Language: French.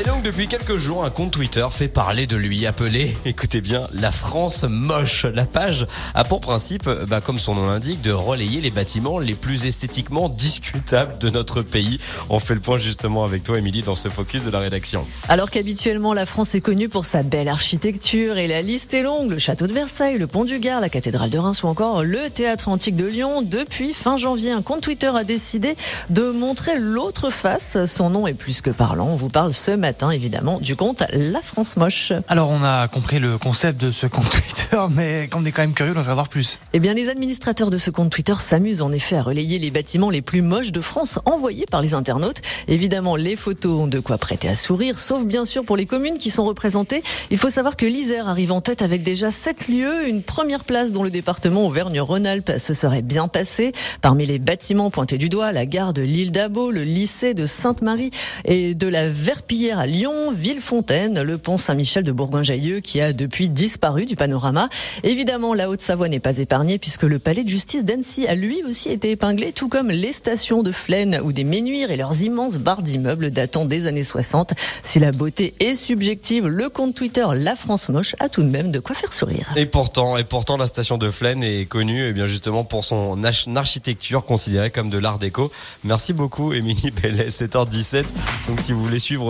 Et donc depuis quelques jours, un compte Twitter fait parler de lui appelé, écoutez bien, La France moche. La page a pour principe, bah, comme son nom l'indique, de relayer les bâtiments les plus esthétiquement discutables de notre pays. On fait le point justement avec toi, Émilie, dans ce focus de la rédaction. Alors qu'habituellement la France est connue pour sa belle architecture et la liste est longue, le château de Versailles, le pont du Gard, la cathédrale de Reims ou encore le théâtre antique de Lyon, depuis fin janvier, un compte Twitter a décidé de montrer l'autre face. Son nom est plus que parlant. On vous parle ce matin évidemment du compte La France Moche. Alors on a compris le concept de ce compte Twitter, mais on est quand même curieux d'en savoir plus. Eh bien les administrateurs de ce compte Twitter s'amusent en effet à relayer les bâtiments les plus moches de France envoyés par les internautes. Évidemment les photos ont de quoi prêter à sourire, sauf bien sûr pour les communes qui sont représentées. Il faut savoir que l'Isère arrive en tête avec déjà 7 lieux, une première place dont le département Auvergne-Rhône-Alpes se serait bien passé. Parmi les bâtiments pointés du doigt, la gare de l'île d'Abo, le lycée de Sainte-Marie et de la Verpillière à Lyon, Villefontaine, le pont Saint-Michel de Bourgoin-Jallieu qui a depuis disparu du panorama. Évidemment, la Haute-Savoie n'est pas épargnée puisque le palais de justice d'Annecy a lui aussi été épinglé, tout comme les stations de Flaine ou des Ménuires et leurs immenses barres d'immeubles datant des années 60. Si la beauté est subjective, le compte Twitter La France Moche a tout de même de quoi faire sourire. Et pourtant, et pourtant, la station de Flaine est connue, eh bien justement pour son architecture considérée comme de l'art déco. Merci beaucoup, Émilie Bellet, 7h17. Donc si vous voulez suivre